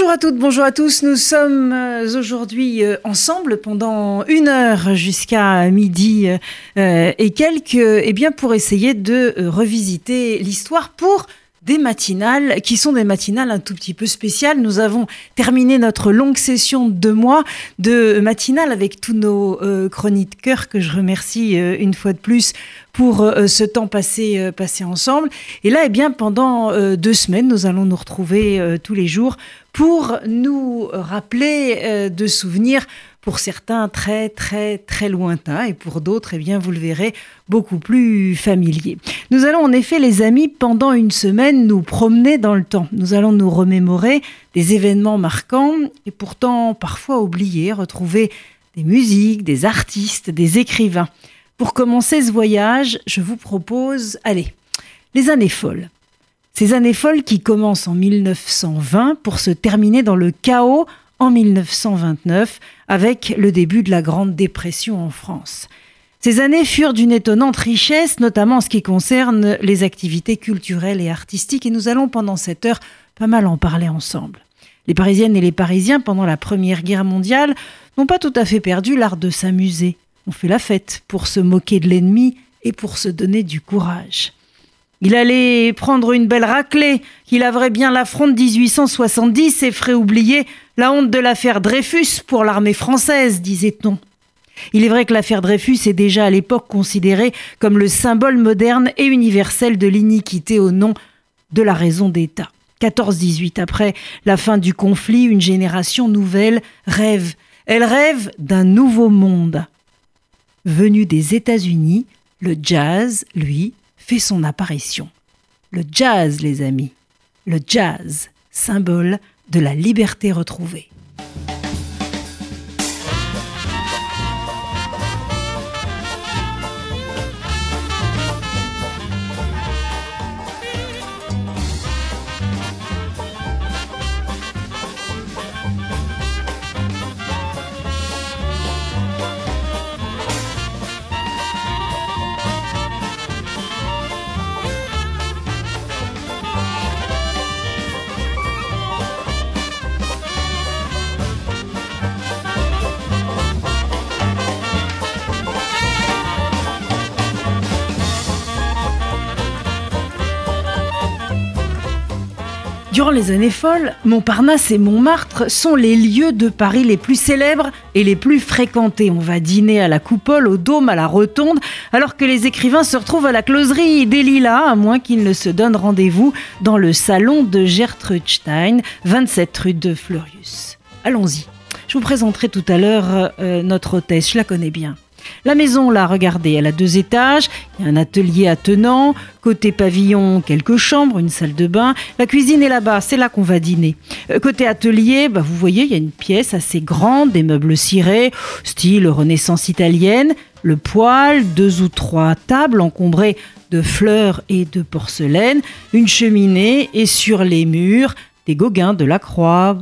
Bonjour à toutes, bonjour à tous. Nous sommes euh, aujourd'hui euh, ensemble pendant une heure jusqu'à midi euh, et quelques, eh pour essayer de revisiter l'histoire pour des matinales qui sont des matinales un tout petit peu spéciales. Nous avons terminé notre longue session de deux mois de matinales avec tous nos euh, chroniqueurs que je remercie euh, une fois de plus pour euh, ce temps passé, euh, passé ensemble. Et là, eh bien, pendant deux semaines, nous allons nous retrouver tous les jours pour nous rappeler de souvenirs pour certains très très très lointains et pour d'autres, eh bien, vous le verrez, beaucoup plus familiers. Nous allons en effet, les amis, pendant une semaine, nous promener dans le temps. Nous allons nous remémorer des événements marquants et pourtant parfois oubliés, retrouver des musiques, des artistes, des écrivains. Pour commencer ce voyage, je vous propose, allez, les années folles. Ces années folles qui commencent en 1920 pour se terminer dans le chaos en 1929 avec le début de la Grande Dépression en France. Ces années furent d'une étonnante richesse, notamment en ce qui concerne les activités culturelles et artistiques, et nous allons pendant cette heure pas mal en parler ensemble. Les Parisiennes et les Parisiens, pendant la Première Guerre mondiale, n'ont pas tout à fait perdu l'art de s'amuser. On fait la fête pour se moquer de l'ennemi et pour se donner du courage. Il allait prendre une belle raclée, qu'il laverait bien la fronde 1870 et ferait oublier la honte de l'affaire Dreyfus pour l'armée française, disait-on. Il est vrai que l'affaire Dreyfus est déjà à l'époque considérée comme le symbole moderne et universel de l'iniquité au nom de la raison d'État. 14-18 après la fin du conflit, une génération nouvelle rêve. Elle rêve d'un nouveau monde. Venu des États-Unis, le jazz, lui, fait son apparition. Le jazz, les amis. Le jazz, symbole de la liberté retrouvée. Durant les années folles, Montparnasse et Montmartre sont les lieux de Paris les plus célèbres et les plus fréquentés. On va dîner à la coupole, au dôme, à la rotonde, alors que les écrivains se retrouvent à la closerie des Lilas, à moins qu'ils ne se donnent rendez-vous dans le salon de Gertrude Stein, 27 rue de Fleurius. Allons-y. Je vous présenterai tout à l'heure euh, notre hôtesse, je la connais bien. La maison, là, regardez, elle a deux étages, il y a un atelier attenant, côté pavillon, quelques chambres, une salle de bain, la cuisine est là-bas, c'est là qu'on va dîner. Euh, côté atelier, bah, vous voyez, il y a une pièce assez grande, des meubles cirés, style renaissance italienne, le poêle, deux ou trois tables encombrées de fleurs et de porcelaine, une cheminée et sur les murs, des Gauguins, de la Croix,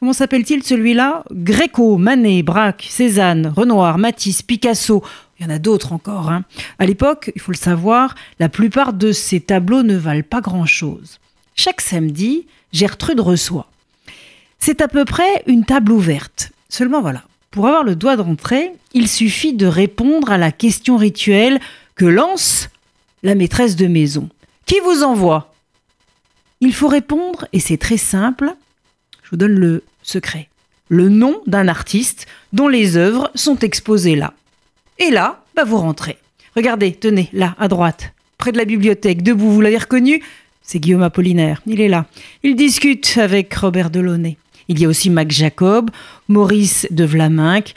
Comment s'appelle-t-il celui-là? Gréco, Manet, Braque, Cézanne, Renoir, Matisse, Picasso. Il y en a d'autres encore. Hein. À l'époque, il faut le savoir, la plupart de ces tableaux ne valent pas grand-chose. Chaque samedi, Gertrude reçoit. C'est à peu près une table ouverte. Seulement voilà, pour avoir le droit d'entrée, il suffit de répondre à la question rituelle que lance la maîtresse de maison. Qui vous envoie? Il faut répondre, et c'est très simple, je vous donne le secret. Le nom d'un artiste dont les œuvres sont exposées là. Et là, bah vous rentrez. Regardez, tenez, là, à droite, près de la bibliothèque, debout, vous l'avez reconnu? C'est Guillaume Apollinaire, il est là. Il discute avec Robert Delaunay. Il y a aussi Mac Jacob, Maurice de Vlaminck.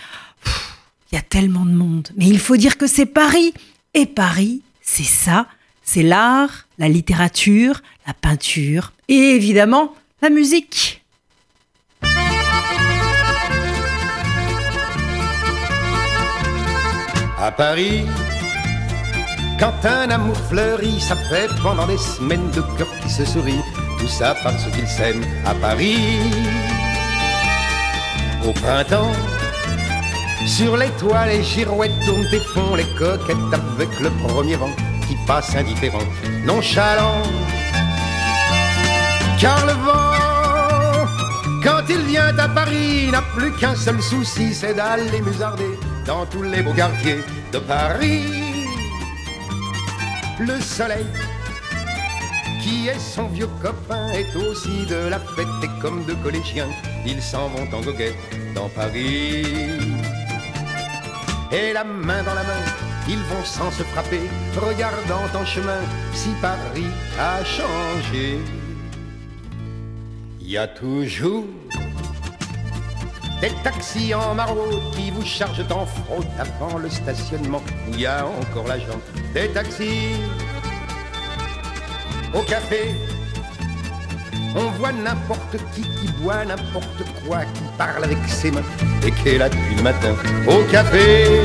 Il y a tellement de monde. Mais il faut dire que c'est Paris. Et Paris, c'est ça. C'est l'art, la littérature, la peinture et évidemment la musique. À Paris, quand un amour fleurit, ça pendant des semaines de cœur qui se sourit, tout ça parce qu'ils s'aiment à Paris. Au printemps, sur les toits, les girouettes tournent et font les coquettes avec le premier vent qui passe indifférent, nonchalant. Car le vent, vient à Paris n'a plus qu'un seul souci, c'est d'aller musarder dans tous les beaux quartiers de Paris. Le soleil, qui est son vieux copain, est aussi de la fête et comme de collégiens, ils s'en vont en goguette dans Paris. Et la main dans la main, ils vont sans se frapper, regardant en chemin si Paris a changé. Il y a toujours des taxis en maraude qui vous chargent en fraude avant le stationnement où il y a encore l'agent. Des taxis au café. On voit n'importe qui qui boit n'importe quoi, qui parle avec ses mains et qui est là depuis le matin au café.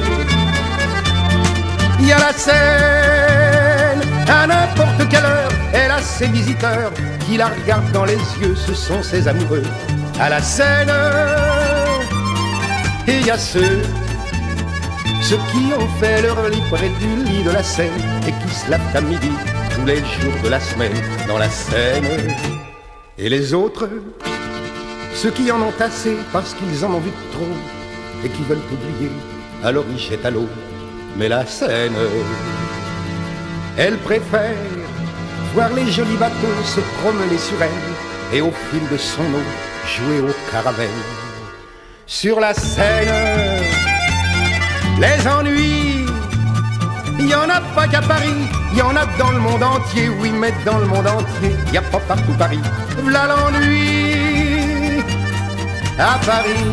Il y a la scène à n'importe quelle heure. Elle a ses visiteurs qui la regardent dans les yeux, ce sont ses amoureux à la scène. Et il y a ceux, ceux qui ont fait leur lit près du lit de la Seine et qui se lavent à midi tous les jours de la semaine dans la Seine. Et les autres, ceux qui en ont assez parce qu'ils en ont vu trop et qui veulent oublier, alors ils jettent à l'eau. Mais la Seine, elle préfère voir les jolis bateaux se promener sur elle et au fil de son eau jouer au caravelle. Sur la Seine, les ennuis, il n'y en a pas qu'à Paris, il y en a dans le monde entier, oui, mais dans le monde entier, il n'y a pas partout Paris. V'là l'ennui à Paris.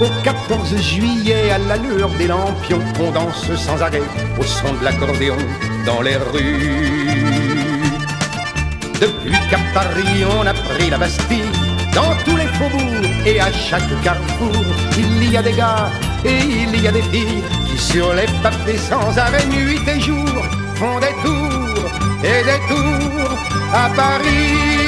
Au 14 juillet, à l'allure des lampions, on danse sans arrêt au son de l'accordéon dans les rues. Depuis qu'à Paris on a pris la Bastille, dans tous les faubourgs et à chaque carrefour, il y a des gars et il y a des filles qui sur les papiers sans arrêt nuit et jour font des tours et des tours à Paris.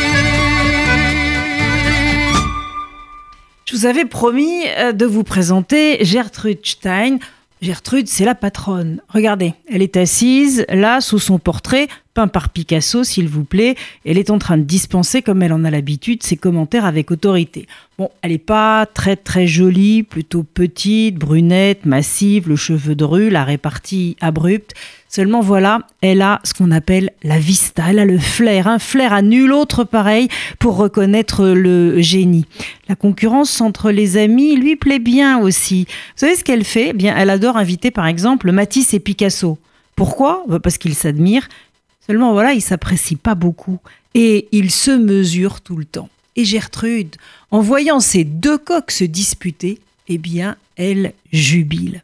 Je vous avais promis euh, de vous présenter Gertrude Stein. Gertrude, c'est la patronne. Regardez, elle est assise là sous son portrait, peint par Picasso, s'il vous plaît. Elle est en train de dispenser, comme elle en a l'habitude, ses commentaires avec autorité. Bon, elle n'est pas très très jolie, plutôt petite, brunette, massive, le cheveu dru, la répartie abrupte. Seulement voilà, elle a ce qu'on appelle la vista, elle a le flair, un flair à nul autre pareil pour reconnaître le génie. La concurrence entre les amis lui plaît bien aussi. Vous savez ce qu'elle fait? Eh bien, elle adore inviter par exemple Matisse et Picasso. Pourquoi? Bah, Parce qu'ils s'admirent. Seulement voilà, ils s'apprécient pas beaucoup et ils se mesurent tout le temps. Et Gertrude, en voyant ces deux coqs se disputer, eh bien, elle jubile.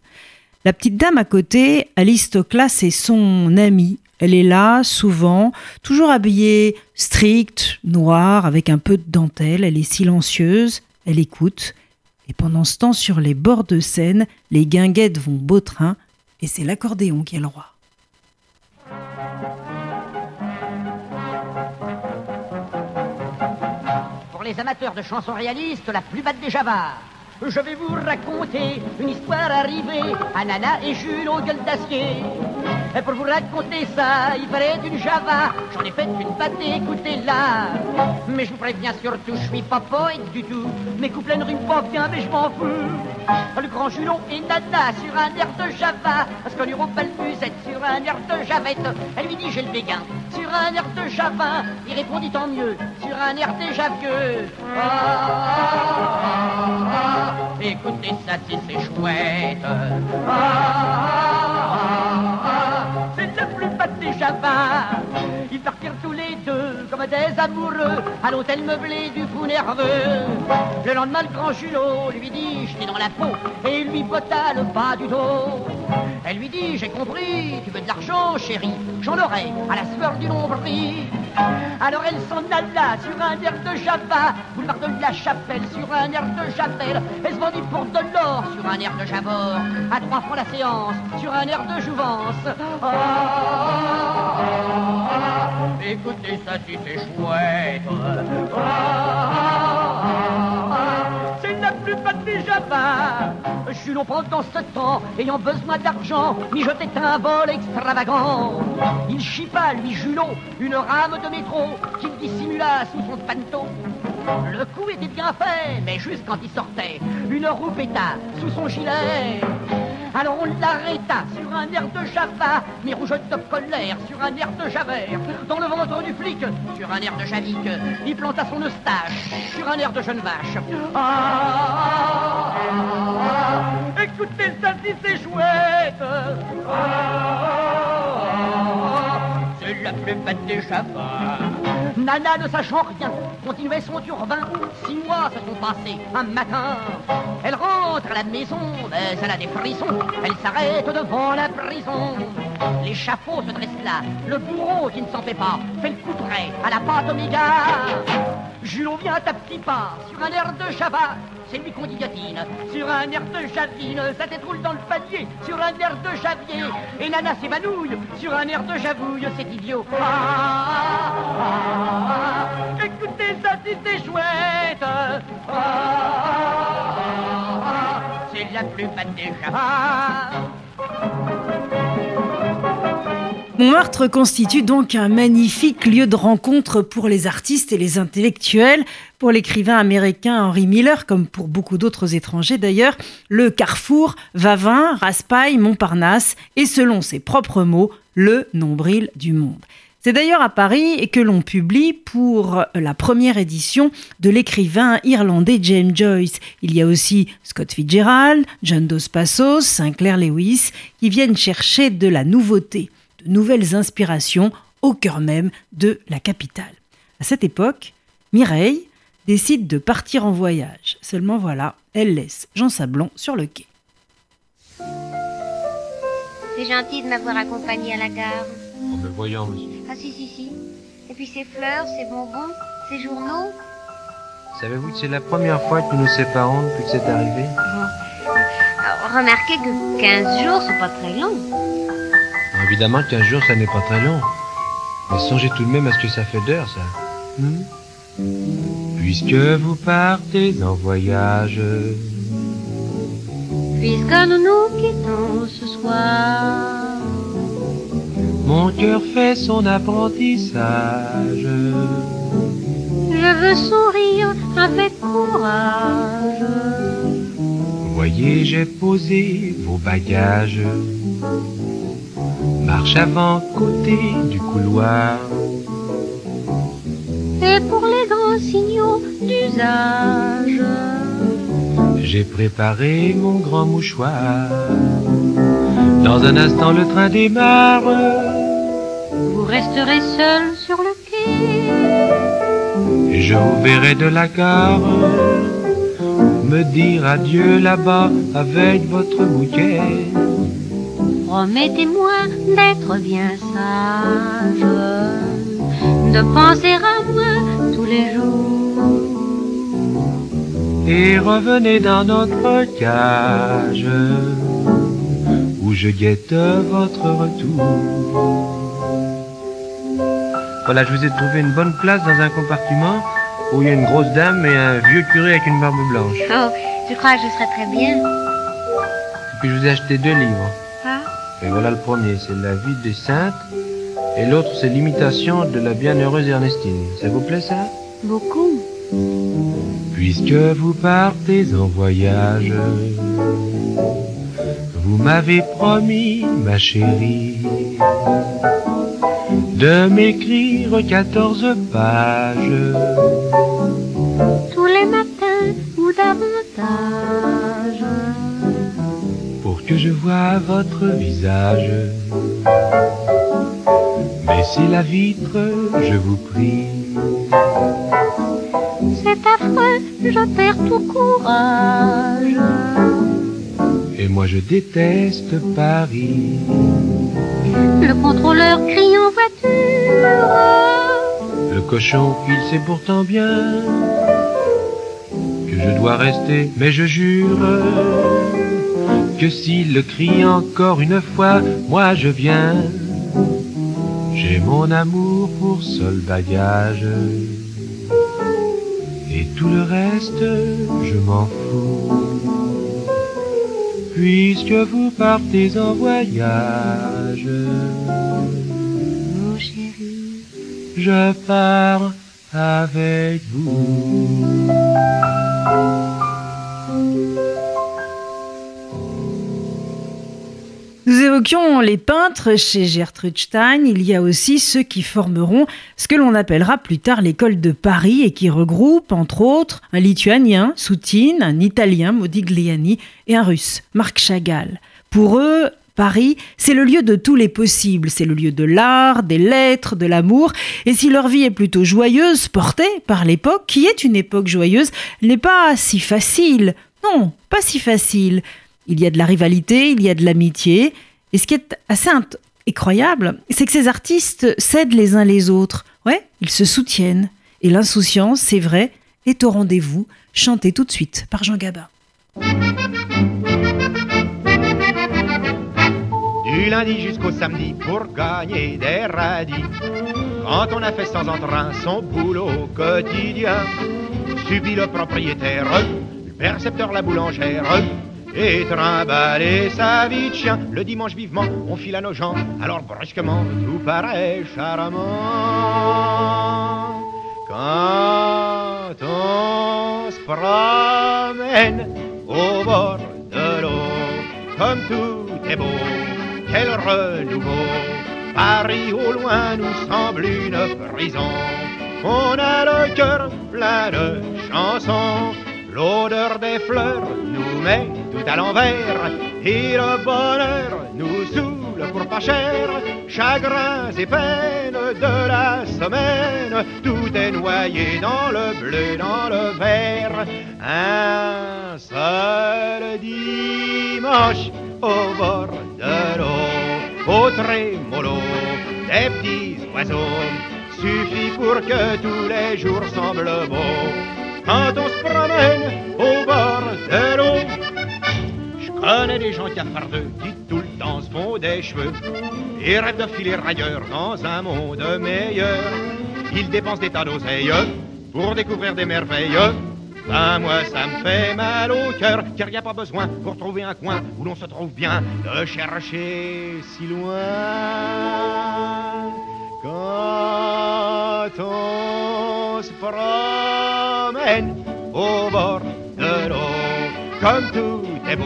La petite dame à côté, Alice Toklas, c'est son amie. Elle est là, souvent, toujours habillée stricte, noire, avec un peu de dentelle. Elle est silencieuse, elle écoute. Et pendant ce temps, sur les bords de Seine, les guinguettes vont beau train, et c'est l'accordéon qui est le roi. Amateurs de chansons réalistes, la plus batte des Javas. Je vais vous raconter une histoire arrivée à Nana et Jules aux gueules d'acier. Et pour vous raconter ça, il fallait une Java. J'en ai fait une pâtée, écoutez-la. Mais je vous préviens surtout, je suis pas poète du tout. Mes couplets ne riment pas bien, mais je m'en fous. Le grand Julon et Nana sur un air de Java. Parce qu'on au balbuzette sur un air de Javette. Elle lui dit j'ai le béguin sur un air de Java. Il répondit tant mieux sur un air déjà vieux. Ah, ah, ah, ah. Écoutez ça c'est chouette. Ils partirent tous les deux comme des amoureux à l'hôtel meublé du fou nerveux. Le lendemain, le grand Julot lui dit Je dans la peau et il lui botta le bas du dos. Elle lui dit J'ai compris, tu veux de l'argent, chérie, j'en aurai à la sueur du nombril. Alors elle s'en alla sur un air de Java, boulevard de la Chapelle sur un air de Chapelle. Elle se vendit pour de l'or sur un air de Javor, à trois francs la séance sur un air de Jouvence. Ah, ah, ah, écoutez ça si c'est chouette. Plus patte des Java. Julon pendant ce temps, ayant besoin d'argent, mijotait un vol extravagant. Il chipa, lui Julon, une rame de métro qu'il dissimula sous son panneau. Le coup était bien fait, mais juste quand il sortait, une roue péta sous son gilet. Alors on l'arrêta sur un air de Java, mais rouge de colère sur un air de Javert. Dans le ventre du flic, sur un air de Javic, il planta son eustache sur un air de jeune vache. Ah, ah, ah, écoutez ça si c'est chouette. c'est la plus bête des Java. Nana, ne sachant rien, continuait son turbin. Six mois se sont passés un matin. Elle rentre à la maison, mais elle a des frissons. Elle s'arrête devant la prison. L'échafaud se dresse là. Le bourreau qui ne s'en fait pas fait le coup près à la pâte Oméga. Julot vient à petit pas sur un air de Java. C'est lui qu'on dit gatine. Sur un air de javine, ça t'étroule dans le panier. Sur un air de javier, et Nana s'évanouille. Sur un air de javouille, c'est idiot. Ah, ah, ah, écoutez ça si c'est chouette. c'est la plus belle des Javas. Montmartre constitue donc un magnifique lieu de rencontre pour les artistes et les intellectuels. Pour l'écrivain américain Henry Miller, comme pour beaucoup d'autres étrangers d'ailleurs, le carrefour Vavin, Raspail, Montparnasse est, selon ses propres mots, le nombril du monde. C'est d'ailleurs à Paris que l'on publie pour la première édition de l'écrivain irlandais James Joyce. Il y a aussi Scott Fitzgerald, John Dos Passos, Sinclair Lewis qui viennent chercher de la nouveauté de nouvelles inspirations au cœur même de la capitale. À cette époque, Mireille décide de partir en voyage. Seulement voilà, elle laisse Jean Sablon sur le quai. C'est gentil de m'avoir accompagné à la gare. En me voyant, monsieur. Ah si, si, si. Et puis ces fleurs, ces bonbons, ces journaux. Savez-vous que c'est la première fois que nous nous séparons depuis que c'est arrivé? Alors, Remarquez que 15 jours, c'est pas très long. Évidemment, 15 jours, ça n'est pas très long. Mais songez tout de même à ce que ça fait d'heures, ça. Hmm? Puisque vous partez en voyage. Puisque nous nous quittons ce soir. Mon cœur fait son apprentissage. Je veux sourire avec courage. Voyez, j'ai posé vos bagages marche avant côté du couloir. Et pour les grands signaux d'usage, j'ai préparé mon grand mouchoir. Dans un instant, le train démarre. Vous resterez seul sur le quai. Je vous verrai de la gare me dire adieu là-bas avec votre bouquet. Promettez-moi d'être bien sage, de penser à moi tous les jours. Et revenez dans notre cage, où je guette votre retour. Voilà, je vous ai trouvé une bonne place dans un compartiment où il y a une grosse dame et un vieux curé avec une barbe blanche. Oh, je crois que je serais très bien? Et puis je vous ai acheté deux livres. Et voilà le premier, c'est la vie des saintes. Et l'autre, c'est l'imitation de la bienheureuse Ernestine. Ça vous plaît ça? Beaucoup. Puisque vous partez en voyage, vous m'avez promis, ma chérie, de m'écrire 14 pages. Je vois votre visage. Baissez la vitre, je vous prie. C'est affreux, je perds tout courage. Et moi je déteste Paris. Le contrôleur crie en voiture. Le cochon, il sait pourtant bien que je dois rester, mais je jure que s'il le crie encore une fois, moi je viens. J'ai mon amour pour seul bagage. Et tout le reste, je m'en fous. Puisque vous partez en voyage. Mon chéri, je pars avec vous. Nous évoquions les peintres chez Gertrude Stein. Il y a aussi ceux qui formeront ce que l'on appellera plus tard l'école de Paris et qui regroupe, entre autres, un lituanien, Soutine, un italien, Modigliani, et un russe, Marc Chagall. Pour eux, Paris, c'est le lieu de tous les possibles, c'est le lieu de l'art, des lettres, de l'amour, et si leur vie est plutôt joyeuse, portée par l'époque, qui est une époque joyeuse, n'est pas si facile. Non, pas si facile. Il y a de la rivalité, il y a de l'amitié. Et ce qui est assez incroyable, c'est que ces artistes s'aident les uns les autres. Ouais, ils se soutiennent. Et l'insouciance, c'est vrai, est au rendez-vous, chanté tout de suite par Jean Gabin. Du lundi jusqu'au samedi pour gagner des radis. Quand on a fait sans entrain son boulot quotidien, subit le propriétaire, le percepteur, la boulangère, et trimballer sa vie de chien. Le dimanche vivement, on file à nos gens, alors brusquement, tout paraît charmant. Quand on se promène au bord de l'eau, comme tout est beau, quel renouveau. Paris au loin nous semble une prison. On a le cœur plein de chansons L'odeur des fleurs nous met tout à l'envers et le bonheur nous saoule pour pas cher. Chagrins et peines de la semaine, tout est noyé dans le bleu, dans le vert. Un seul dimanche au bord de l'eau, au trémolo des petits oiseaux, suffit pour que tous les jours semblent beaux quand on se promène au bord de l'eau. Je connais des gens cafardeux qui tout le temps se font des cheveux et rêvent de filer ailleurs dans un monde meilleur. Ils dépensent des tas d'oseilles pour découvrir des merveilles. Ben moi ça me fait mal au cœur car y a pas besoin pour trouver un coin où l'on se trouve bien de chercher si loin. Quand on se au bord de l'eau, comme tout est beau,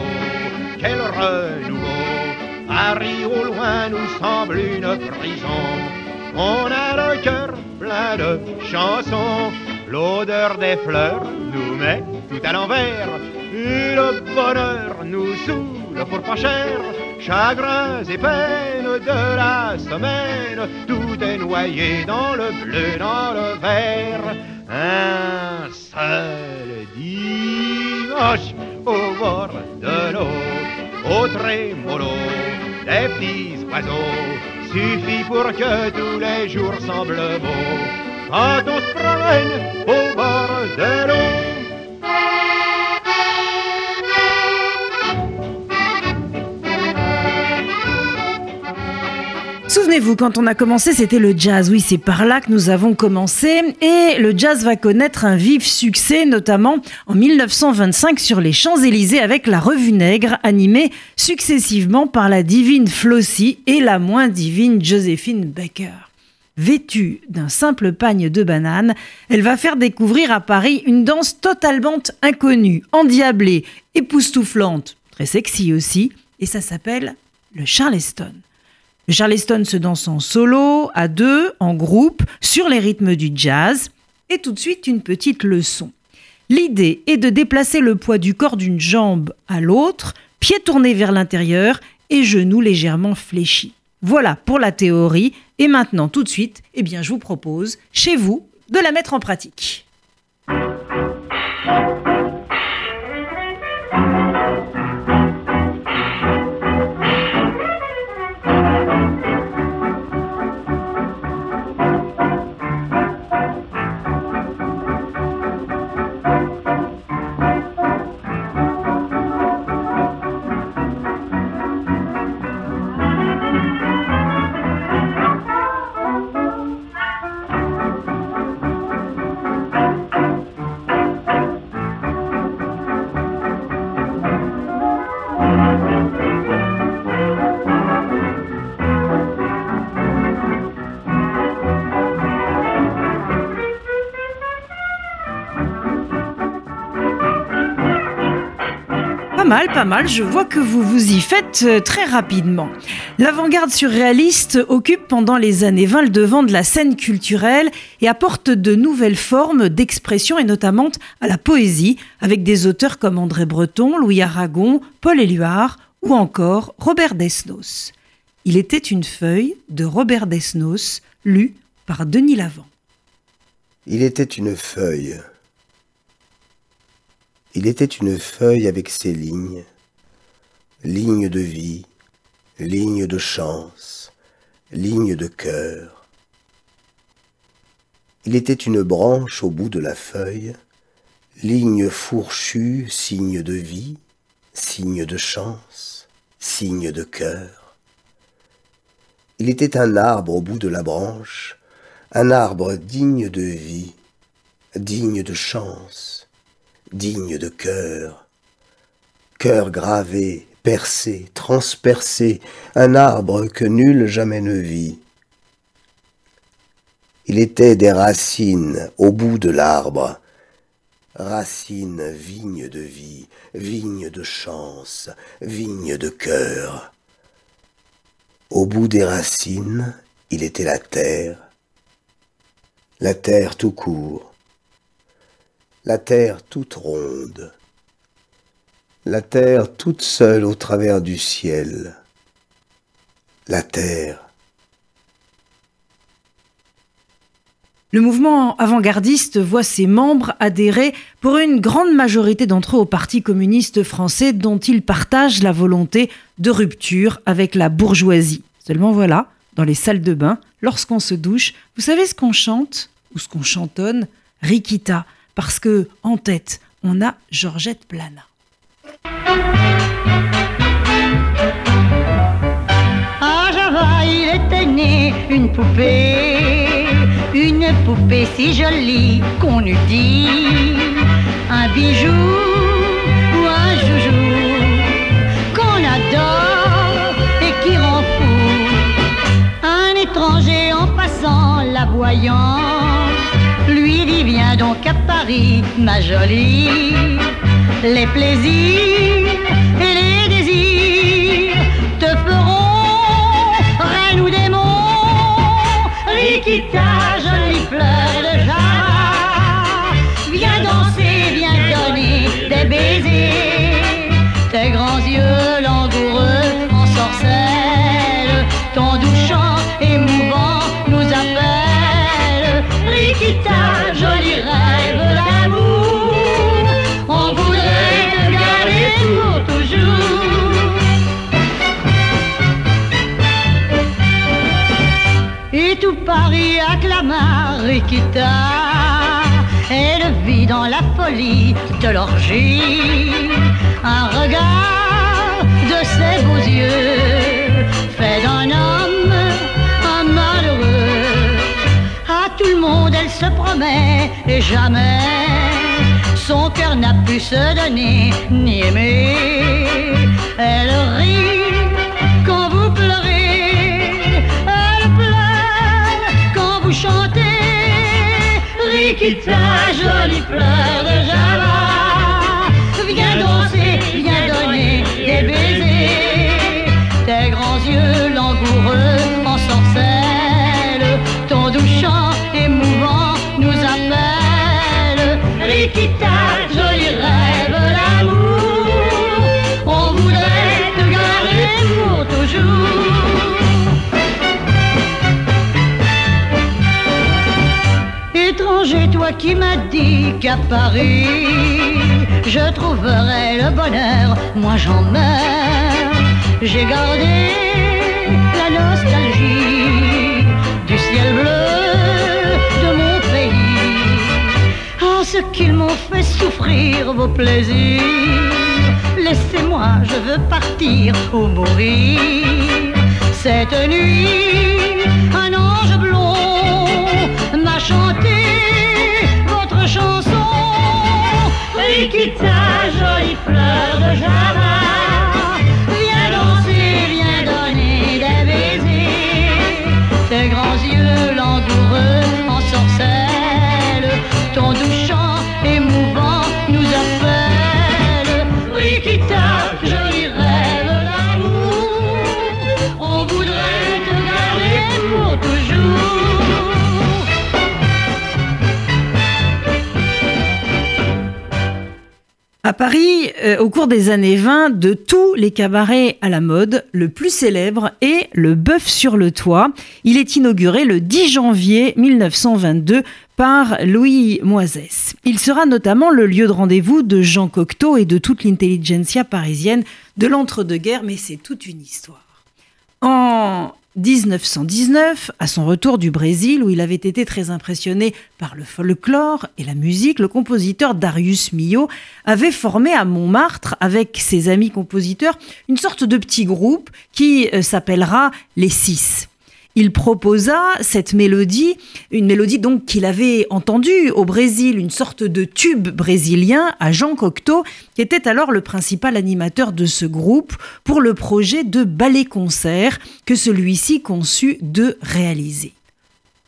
quel renouveau. Paris au loin nous semble une prison. On a le cœur plein de chansons, l'odeur des fleurs nous met tout à l'envers, et le bonheur nous saoule pour pas cher chagrins et peines de la semaine, tout est noyé dans le bleu, dans le vert. Un seul dimanche au bord de l'eau, au trémolo des petits oiseaux, suffit pour que tous les jours semblent beaux. Quand on se au bord de l'eau, Souvenez-vous, quand on a commencé, c'était le jazz. Oui, c'est par là que nous avons commencé. Et le jazz va connaître un vif succès, notamment en 1925 sur les Champs-Élysées avec la Revue Nègre, animée successivement par la divine Flossie et la moins divine Joséphine Baker. Vêtue d'un simple pagne de banane, elle va faire découvrir à Paris une danse totalement inconnue, endiablée, époustouflante, très sexy aussi, et ça s'appelle le Charleston. Le Charleston se danse en solo, à deux, en groupe, sur les rythmes du jazz. Et tout de suite, une petite leçon. L'idée est de déplacer le poids du corps d'une jambe à l'autre, pied tourné vers l'intérieur et genoux légèrement fléchis. Voilà pour la théorie. Et maintenant, tout de suite, eh bien, je vous propose, chez vous, de la mettre en pratique. Mal, pas mal. Je vois que vous vous y faites euh, très rapidement. L'avant-garde surréaliste occupe pendant les années 20 le devant de la scène culturelle et apporte de nouvelles formes d'expression et notamment à la poésie avec des auteurs comme André Breton, Louis Aragon, Paul Éluard ou encore Robert Desnos. Il était une feuille de Robert Desnos, lue par Denis Lavant. Il était une feuille il était une feuille avec ses lignes, lignes de vie, lignes de chance, lignes de cœur. Il était une branche au bout de la feuille, ligne fourchue, signe de vie, signe de chance, signe de cœur. Il était un arbre au bout de la branche, un arbre digne de vie, digne de chance, digne de cœur. Cœur gravé, percé, transpercé, un arbre que nul jamais ne vit. Il était des racines au bout de l'arbre, racines, vigne de vie, vigne de chance, vigne de cœur. Au bout des racines, il était la terre, la terre tout court, la terre toute ronde, la terre toute seule au travers du ciel, la terre. Le mouvement avant-gardiste voit ses membres adhérer pour une grande majorité d'entre eux au Parti communiste français dont ils partagent la volonté de rupture avec la bourgeoisie. Seulement voilà, dans les salles de bain, lorsqu'on se douche, vous savez ce qu'on chante ou ce qu'on chantonne? Rikita, parce que en tête, on a Georgette Plana. À Java, il était né une poupée, une poupée si jolie qu'on eût dit un bijou ou un joujou qu'on adore et qui rend fou. Un étranger en passant la voyant donc à Paris, ma jolie. Les plaisirs et les désirs te feront reine ou démon. Rikita, jolie fleur de Java, viens danser, viens donner des baisers. Tes grands yeux langoureux en sorcelle, ton doux chant émouvant nous appelle. Rikita, Elle vit dans la folie de l'orgie un regard de ses beaux yeux fait d'un homme un malheureux. À tout le monde elle se promet et jamais son cœur n'a pu se donner ni aimer. Elle rit Rikita, jolie fleur de Java, viens danser, viens donner des baisers. Tes grands yeux langoureux en sorcelle, ton doux chant émouvant nous appelle. Rikita, qui m'as dit qu'à Paris, je trouverais le bonheur, moi j'en meurs. J'ai gardé la nostalgie du ciel bleu de mon pays. Ah, ce qu'ils m'ont fait souffrir, vos plaisirs. Laissez-moi, je veux partir ou mourir. Cette nuit, un ange blond m'a chanté Rikita, jolie fleur de Java, À Paris, euh, au cours des années 20, de tous les cabarets à la mode, le plus célèbre est le Bœuf sur le toit. Il est inauguré le 10 janvier 1922 par Louis Moisès. Il sera notamment le lieu de rendez-vous de Jean Cocteau et de toute l'intelligentsia parisienne de l'entre-deux-guerres, mais c'est toute une histoire. 1919, à son retour du Brésil, où il avait été très impressionné par le folklore et la musique, le compositeur Darius Milhaud avait formé à Montmartre, avec ses amis compositeurs, une sorte de petit groupe qui euh, s'appellera Les Six il proposa cette mélodie, une mélodie donc qu'il avait entendue au Brésil, une sorte de tube brésilien à Jean Cocteau, qui était alors le principal animateur de ce groupe pour le projet de ballet-concert que celui-ci conçut de réaliser.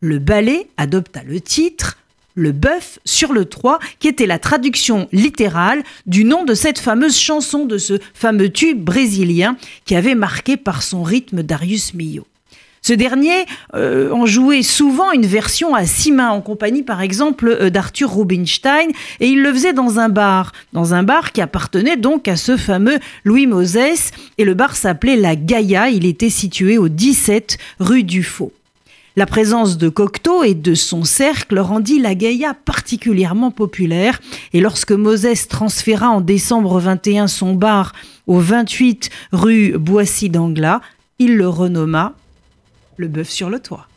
Le ballet adopta le titre le bœuf sur le toit, qui était la traduction littérale du nom de cette fameuse chanson, de ce fameux tube brésilien qui avait marqué par son rythme Darius Milhaud. Ce dernier euh, en jouait souvent une version à six mains, en compagnie par exemple euh, d'Arthur Rubinstein, et il le faisait dans un bar, dans un bar qui appartenait donc à ce fameux Louis Moses, et le bar s'appelait La Gaïa, il était situé au 17 rue du Faux. La présence de Cocteau et de son cercle rendit la Gaïa particulièrement populaire, et lorsque Moses transféra en décembre 21 son bar au 28 rue Boissy d'Anglas, il le renomma le bœuf sur le toit.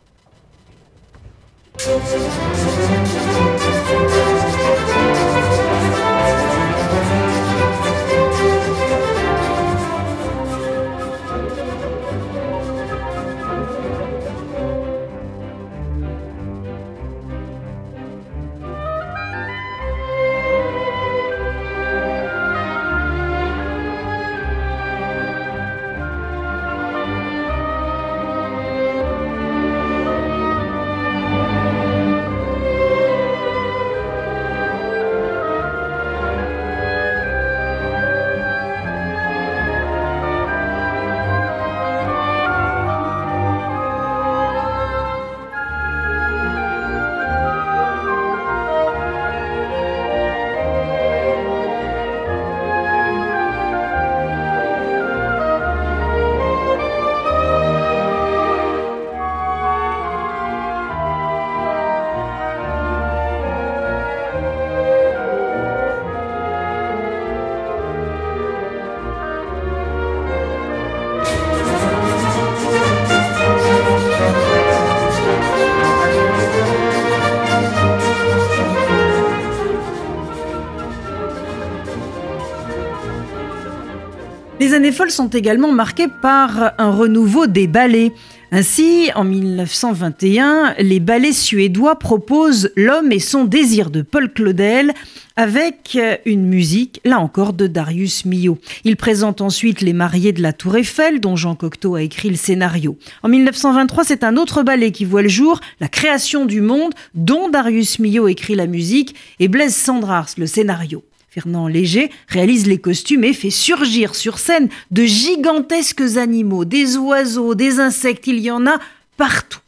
Les années folles sont également marquées par un renouveau des ballets. Ainsi, en 1921, les ballets suédois proposent L'homme et son désir de Paul Claudel avec une musique, là encore, de Darius Milhaud. Il présente ensuite Les mariés de la Tour Eiffel, dont Jean Cocteau a écrit le scénario. En 1923, c'est un autre ballet qui voit le jour, La création du monde, dont Darius Milhaud écrit la musique, et Blaise Sandrars le scénario. Fernand Léger réalise les costumes et fait surgir sur scène de gigantesques animaux, des oiseaux, des insectes, il y en a partout.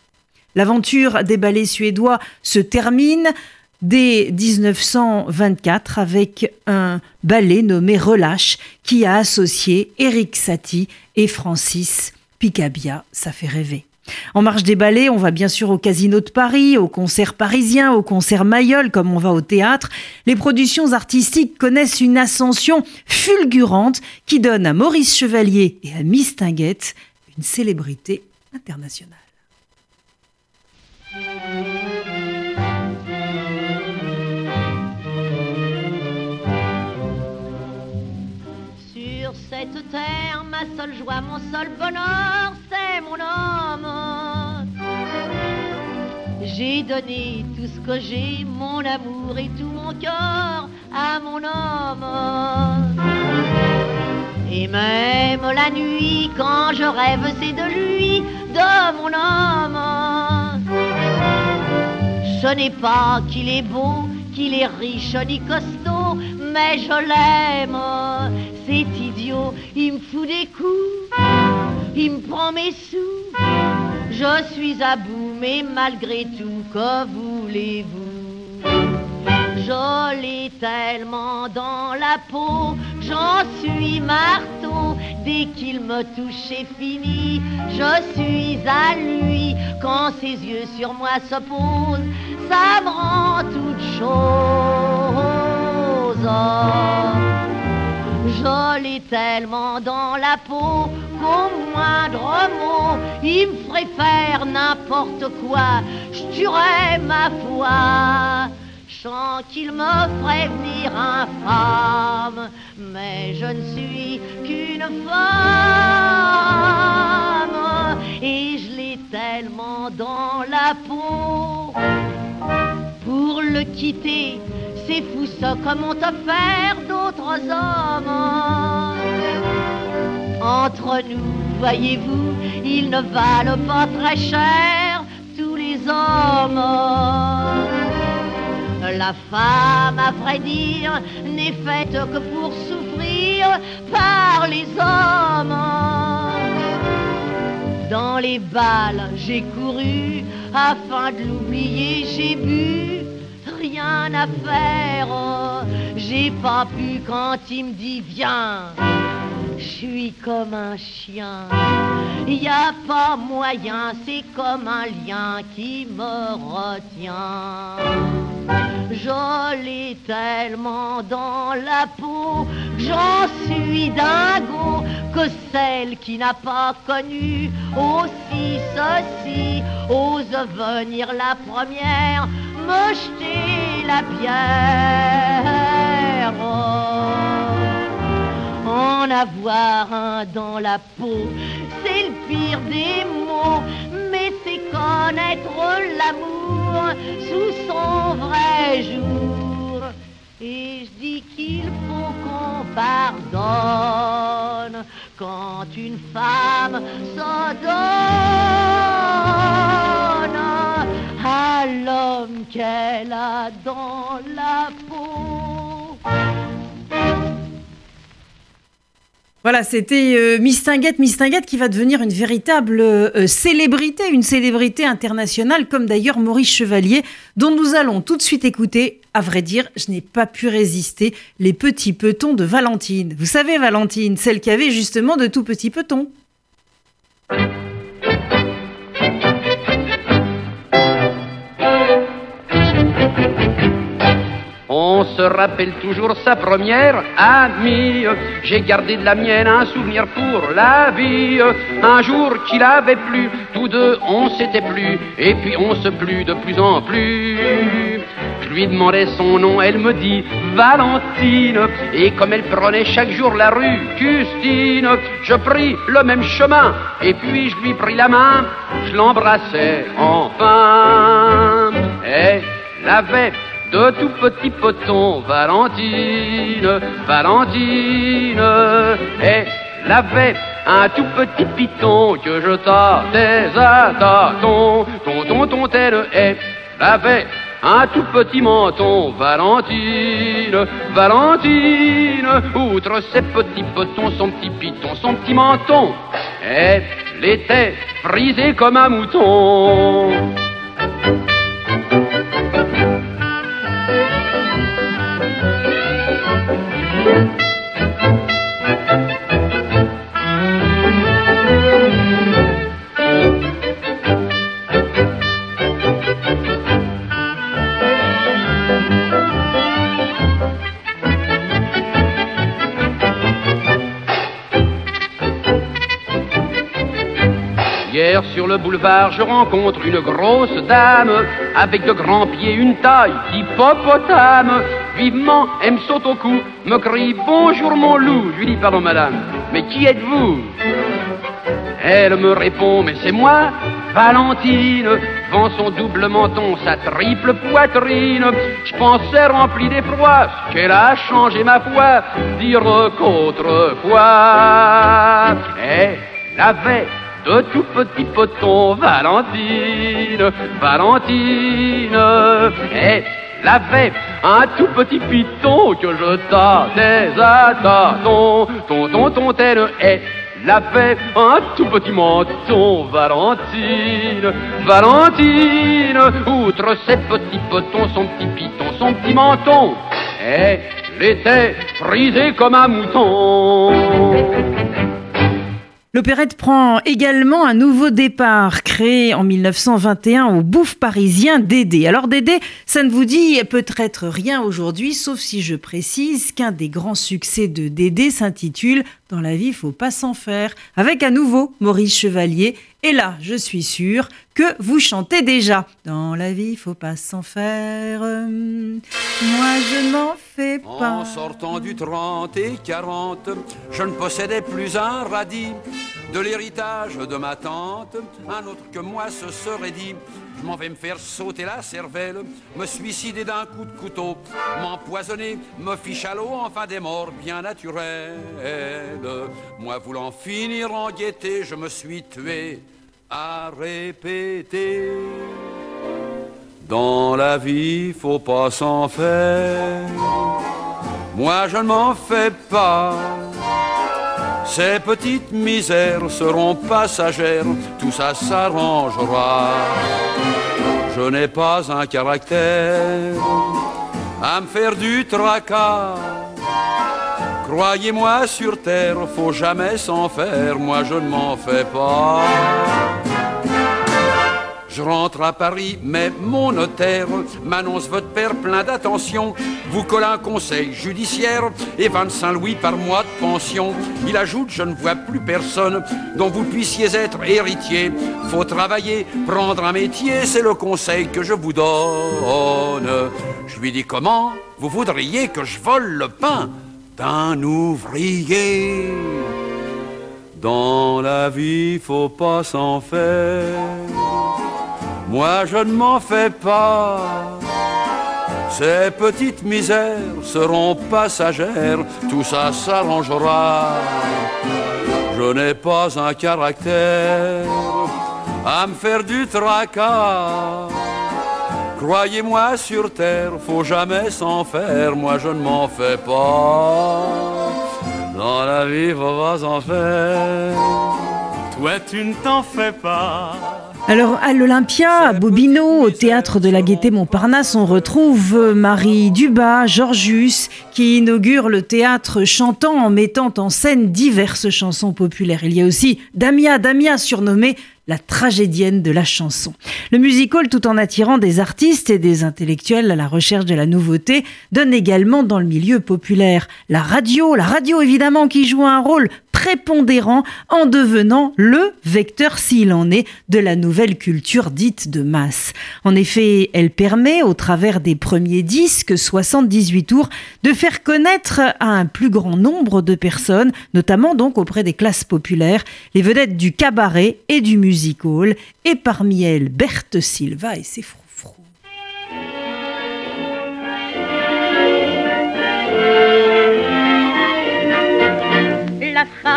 L'aventure des ballets suédois se termine dès 1924 avec un ballet nommé Relâche qui a associé Eric Satie et Francis Picabia. Ça fait rêver. En marge des ballets, on va bien sûr au Casino de Paris, au concert parisien, au concert Mayol, comme on va au théâtre. Les productions artistiques connaissent une ascension fulgurante qui donne à Maurice Chevalier et à Miss Tinguette une célébrité internationale. Sur cette terre, ma seule joie, mon seul bonheur, mon homme. J'ai donné tout ce que j'ai, mon amour et tout mon cœur à mon homme. Et même la nuit, quand je rêve, c'est de lui, de mon homme. Ce n'est pas qu'il est beau, qu'il est riche ni costaud, mais je l'aime. C'est idiot, il me fout des coups, il me prend mes sous. Je suis à bout, mais malgré tout, que voulez-vous? Je l'ai tellement dans la peau, j'en suis marteau. Dès qu'il me touche, c'est fini. Je suis à lui quand ses yeux sur moi se posent. Ça me rend toute chose. L'ai tellement dans la peau qu'au moindre mot, il me ferait faire n'importe quoi. Je tuerais ma foi. Sens qu'il me ferait venir infâme, mais je ne suis qu'une femme et je l'ai tellement dans la peau. Pour le quitter, c'est fou ça, comme on te faire d'autres hommes? Entre nous, voyez-vous, ils ne valent pas très cher, tous les hommes. La femme, à vrai dire, n'est faite que pour souffrir par les hommes. Dans les balles, j'ai couru, afin de l'oublier, j'ai bu, à faire. J'ai pas pu quand il me dit viens. Je suis comme un chien, y a pas moyen, c'est comme un lien qui me retient. Je l'ai tellement dans la peau, j'en suis dingo que celle qui n'a pas connu aussi ceci ose venir la première me jeter la bière. En avoir un dans la peau, c'est le pire des mots, mais c'est connaître l'amour sous son vrai jour. Et je dis qu'il faut qu'on pardonne quand une femme se Voilà, c'était euh, Miss Tinguette, Miss Tinguette qui va devenir une véritable euh, célébrité, une célébrité internationale, comme d'ailleurs Maurice Chevalier, dont nous allons tout de suite écouter. À vrai dire, je n'ai pas pu résister les petits petons de Valentine. Vous savez, Valentine, celle qui avait justement de tout petits petons. On se rappelle toujours sa première amie. J'ai gardé de la mienne un souvenir pour la vie. Un jour qu'il avait plu, tous deux on s'était plu, et puis on se plut de plus en plus. Je lui demandais son nom, elle me dit Valentine. Et comme elle prenait chaque jour la rue Custine, je pris le même chemin, et puis je lui pris la main, je l'embrassais enfin. Elle avait de tout petit poton, Valentine, Valentine, elle avait un tout petit piton que je tâtais à tâton, tonton, tontel, elle avait un tout petit menton, Valentine, Valentine, outre ses petits potons, son petit piton, son petit menton, elle était frisée comme un mouton. Sur le boulevard, je rencontre une grosse dame avec de grands pieds, une taille d'hippopotame. Vivement, elle me saute au cou, me crie bonjour mon loup. Je lui dis pardon madame, mais qui êtes-vous? Elle me répond mais c'est moi, Valentine. Devant son double menton, sa triple poitrine, je pensais rempli d'effroi qu'elle a changé ma foi, dire qu'autrefois elle avait de tout petit poton, Valentine, Valentine, elle avait un tout petit piton que je tâtais à tâton, tonton, tonton, elle Elle avait un tout petit menton, Valentine, Valentine. Outre ses petits potons, son petit piton, son petit menton, elle était frisée comme un mouton. L'opérette prend également un nouveau départ, créé en 1921 au Bouffe parisien Dédé. Alors Dédé, ça ne vous dit peut-être rien aujourd'hui, sauf si je précise qu'un des grands succès de Dédé s'intitule Dans la vie, faut pas s'en faire, avec à nouveau Maurice Chevalier. Et là, je suis sûre que vous chantez déjà. Dans la vie, faut pas s'en faire. Moi, je n'en fais pas. En sortant du 30 et 40, je ne possédais plus un radis. De l'héritage de ma tante, un autre que moi se serait dit Je m'en vais me faire sauter la cervelle, me suicider d'un coup de couteau, m'empoisonner, me fiche à l'eau, enfin des morts bien naturelles. Moi voulant finir en gaieté, je me suis tué à répéter. Dans la vie, faut pas s'en faire. Moi, je ne m'en fais pas. Ces petites misères seront passagères, tout ça s'arrangera. Je n'ai pas un caractère à me faire du tracas. Croyez-moi sur terre, faut jamais s'en faire, moi je ne m'en fais pas. Je rentre à Paris, mais mon notaire m'annonce votre père plein d'attention. Vous colle un conseil judiciaire et 25 louis par mois de pension. Il ajoute, je ne vois plus personne dont vous puissiez être héritier. Faut travailler, prendre un métier, c'est le conseil que je vous donne. Je lui dis comment vous voudriez que je vole le pain d'un ouvrier? Dans la vie, faut pas s'en faire. Moi, je ne m'en fais pas. Ces petites misères seront passagères, tout ça s'arrangera. Je n'ai pas un caractère à me faire du tracas. Croyez-moi sur terre, faut jamais s'en faire, moi je ne m'en fais pas. Dans la vie, faut pas s'en faire. Toi, tu ne t'en fais pas. Alors à l'Olympia, à Bobino, au théâtre de la Gaîté Montparnasse, on retrouve Marie Dubas, Georgius, qui inaugure le théâtre chantant en mettant en scène diverses chansons populaires. Il y a aussi Damia, Damia surnommée la tragédienne de la chanson. Le musical, tout en attirant des artistes et des intellectuels à la recherche de la nouveauté, donne également dans le milieu populaire. La radio, la radio évidemment qui joue un rôle prépondérant en devenant le vecteur, s'il en est, de la nouvelle culture dite de masse. En effet, elle permet, au travers des premiers disques 78 tours, de faire connaître à un plus grand nombre de personnes, notamment donc auprès des classes populaires, les vedettes du cabaret et du music hall, et parmi elles Berthe Silva et ses froufrous.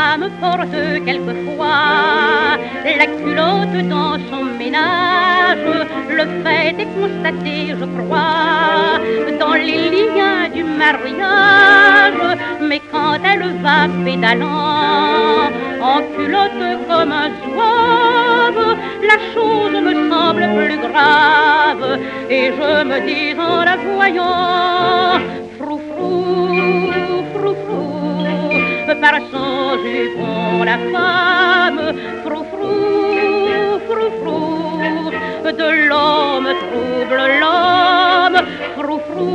Femme porte quelquefois la culotte dans son ménage. Le fait est constaté, je crois, dans les liens du mariage. Mais quand elle va pédalant en culotte comme un zouave, la chose me semble plus grave. Et je me dis en la voyant, froufrou, froufrou par son jupon la femme. Froufrou, froufrou de l'homme trouble l'homme. Froufrou,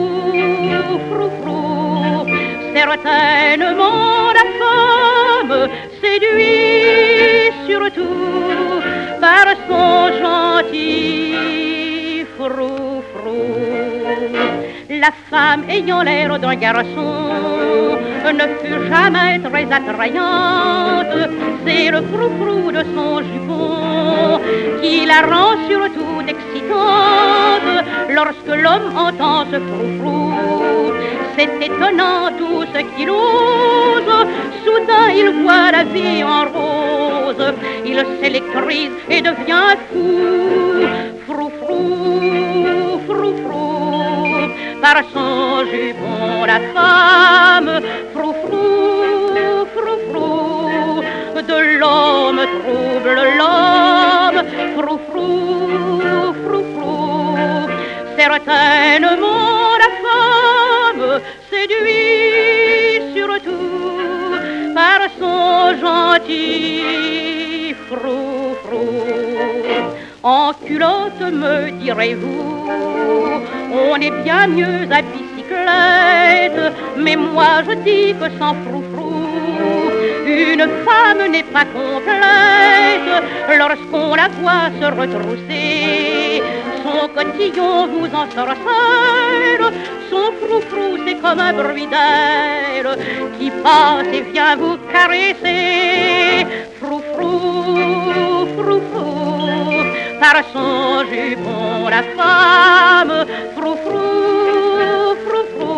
froufrou certainement la femme séduit surtout par son gentil froufrou la femme ayant l'air d'un garçon ne fut jamais très attrayante. C'est le froufrou de son jupon qui la rend surtout excitante. Lorsque l'homme entend ce froufrou, c'est étonnant tout ce qu'il ose. Soudain il voit la vie en rose, il s'électrise et devient fou. par son jupon la femme, froufrou, froufrou, de l'homme trouble l'homme, froufrou, froufrou, certainement la femme séduit surtout par son gentil froufrou. En culotte, me direz-vous, on est bien mieux à bicyclette, mais moi je dis que sans frou-frou, une femme n'est pas complète lorsqu'on la voit se retrousser. Son cotillon vous en sorcelle, son frou-frou c'est comme un bruit d'aile qui passe et vient vous caresser. Par son jupon la femme, frou-frou, frou-frou,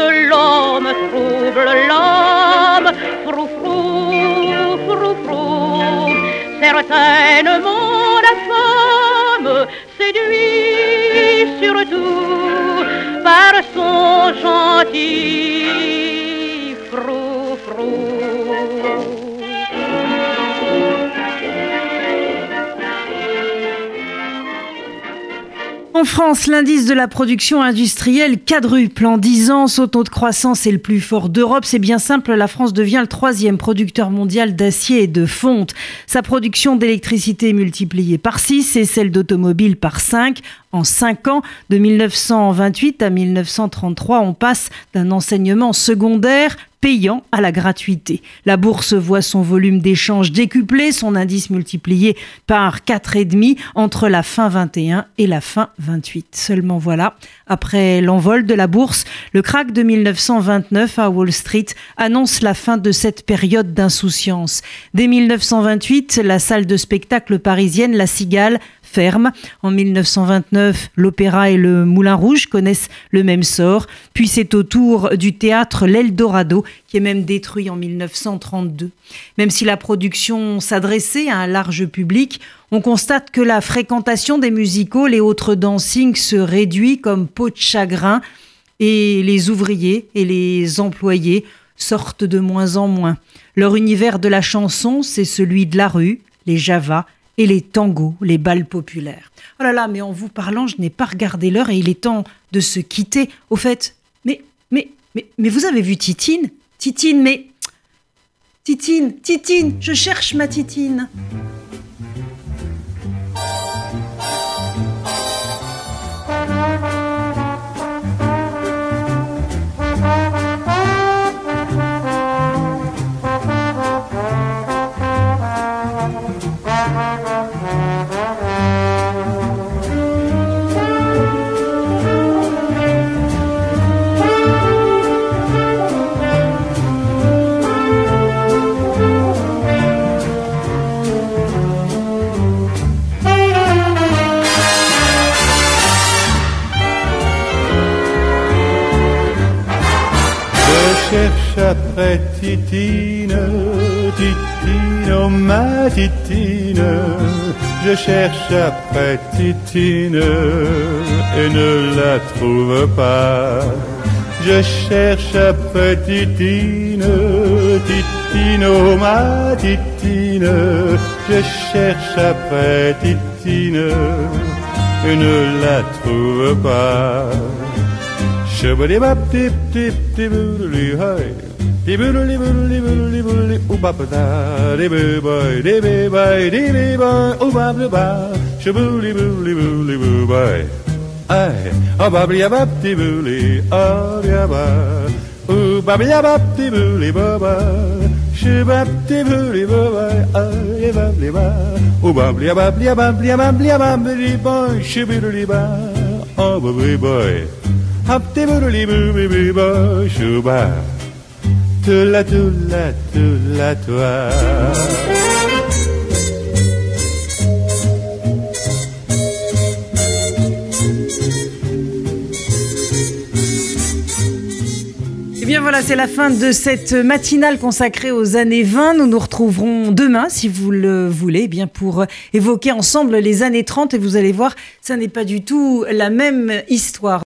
de l'homme trouble l'homme, frou-frou, frou-frou, certainement la femme séduit surtout par son gentil frou-frou. En France, l'indice de la production industrielle quadruple en 10 ans. Son taux de croissance est le plus fort d'Europe. C'est bien simple, la France devient le troisième producteur mondial d'acier et de fonte. Sa production d'électricité multipliée par 6 et celle d'automobile par 5. En 5 ans, de 1928 à 1933, on passe d'un enseignement secondaire payant à la gratuité. La bourse voit son volume d'échange décuplé, son indice multiplié par 4,5 entre la fin 21 et la fin 28. Seulement voilà, après l'envol de la bourse, le crack de 1929 à Wall Street annonce la fin de cette période d'insouciance. Dès 1928, la salle de spectacle parisienne La Cigale En 1929, l'Opéra et le Moulin Rouge connaissent le même sort. Puis c'est au tour du théâtre L'Eldorado qui est même détruit en 1932. Même si la production s'adressait à un large public, on constate que la fréquentation des musicals et autres dancing se réduit comme peau de chagrin et les ouvriers et les employés sortent de moins en moins. Leur univers de la chanson, c'est celui de la rue, les javas et les tangos, les balles populaires. Oh là là, mais en vous parlant, je n'ai pas regardé l'heure et il est temps de se quitter. Au fait, mais, mais, mais, mais vous avez vu Titine? Titine, mais... Titine, Titine, je cherche ma Titine. Titine, Titine, oh ma Titine, je cherche après Titine et ne la trouve pas. Je cherche après Titine, Titine, oh ma Titine, je cherche après Titine et ne la trouve pas. Ay, a babli a bapti buli, a riaba, u babli a bapti buli baba, she bapti buli baba, ay, babli ba, u babli a babli a babli a babli a babli boy, she buli ba, a babli boy, hapti buli buli ba, shuba. Tula tula toi. Eh bien voilà, c'est la fin de cette matinale consacrée aux années 20. Nous nous retrouverons demain, si vous le voulez, eh bien pour évoquer ensemble les années 30. Et vous allez voir, ça n'est pas du tout la même histoire.